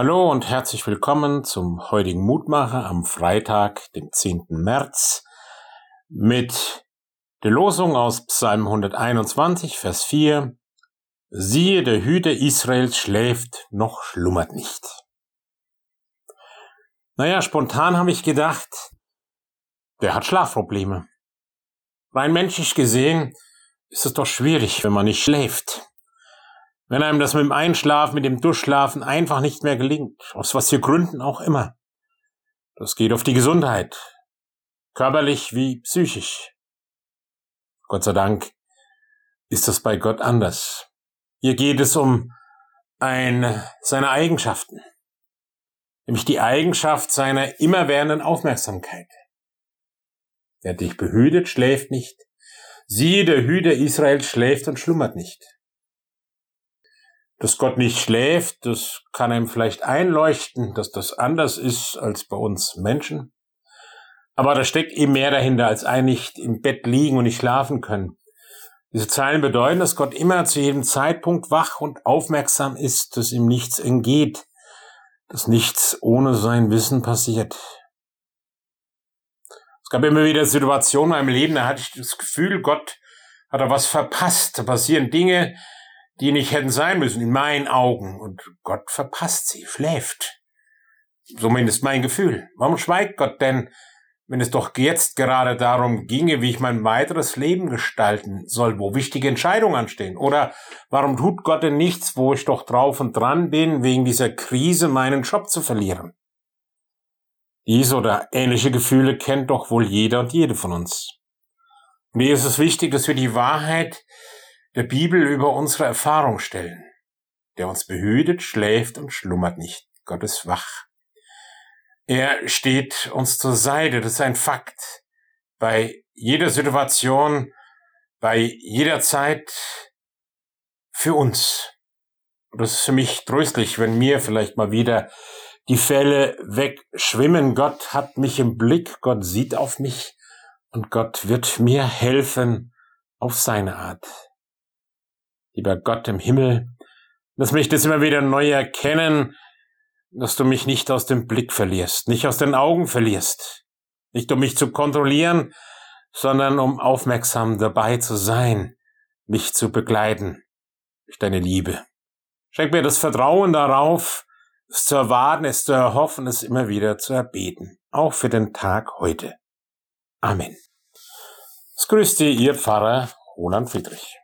Hallo und herzlich willkommen zum heutigen Mutmacher am Freitag, dem 10. März, mit der Losung aus Psalm 121, Vers 4. Siehe, der Hüter Israels schläft, noch schlummert nicht. Naja, spontan habe ich gedacht, der hat Schlafprobleme. Rein menschlich gesehen ist es doch schwierig, wenn man nicht schläft. Wenn einem das mit dem Einschlafen, mit dem Durchschlafen einfach nicht mehr gelingt, aus was für Gründen auch immer. Das geht auf die Gesundheit, körperlich wie psychisch. Gott sei Dank ist das bei Gott anders. Hier geht es um ein, seine Eigenschaften, nämlich die Eigenschaft seiner immerwährenden Aufmerksamkeit. Wer dich behütet, schläft nicht. Siehe, der Hüter Israel schläft und schlummert nicht. Dass Gott nicht schläft, das kann einem vielleicht einleuchten, dass das anders ist als bei uns Menschen. Aber da steckt eben mehr dahinter, als ein nicht im Bett liegen und nicht schlafen können. Diese Zeilen bedeuten, dass Gott immer zu jedem Zeitpunkt wach und aufmerksam ist, dass ihm nichts entgeht, dass nichts ohne sein Wissen passiert. Es gab immer wieder Situationen in meinem Leben, da hatte ich das Gefühl, Gott hat da was verpasst. Da passieren Dinge, die nicht hätten sein müssen, in meinen Augen. Und Gott verpasst sie, schläft. Zumindest mein Gefühl. Warum schweigt Gott denn, wenn es doch jetzt gerade darum ginge, wie ich mein weiteres Leben gestalten soll, wo wichtige Entscheidungen anstehen? Oder warum tut Gott denn nichts, wo ich doch drauf und dran bin, wegen dieser Krise meinen Job zu verlieren? Dies oder ähnliche Gefühle kennt doch wohl jeder und jede von uns. Mir ist es wichtig, dass wir die Wahrheit der Bibel über unsere Erfahrung stellen. Der uns behütet, schläft und schlummert nicht. Gott ist wach. Er steht uns zur Seite. Das ist ein Fakt. Bei jeder Situation, bei jeder Zeit für uns. Und das ist für mich tröstlich, wenn mir vielleicht mal wieder die Fälle wegschwimmen. Gott hat mich im Blick, Gott sieht auf mich und Gott wird mir helfen auf seine Art lieber Gott im Himmel, lass mich das immer wieder neu erkennen, dass du mich nicht aus dem Blick verlierst, nicht aus den Augen verlierst, nicht um mich zu kontrollieren, sondern um aufmerksam dabei zu sein, mich zu begleiten durch deine Liebe. Schenk mir das Vertrauen darauf, es zu erwarten, es zu erhoffen, es immer wieder zu erbeten, auch für den Tag heute. Amen. Es grüßt dir, Ihr Pfarrer Roland Friedrich.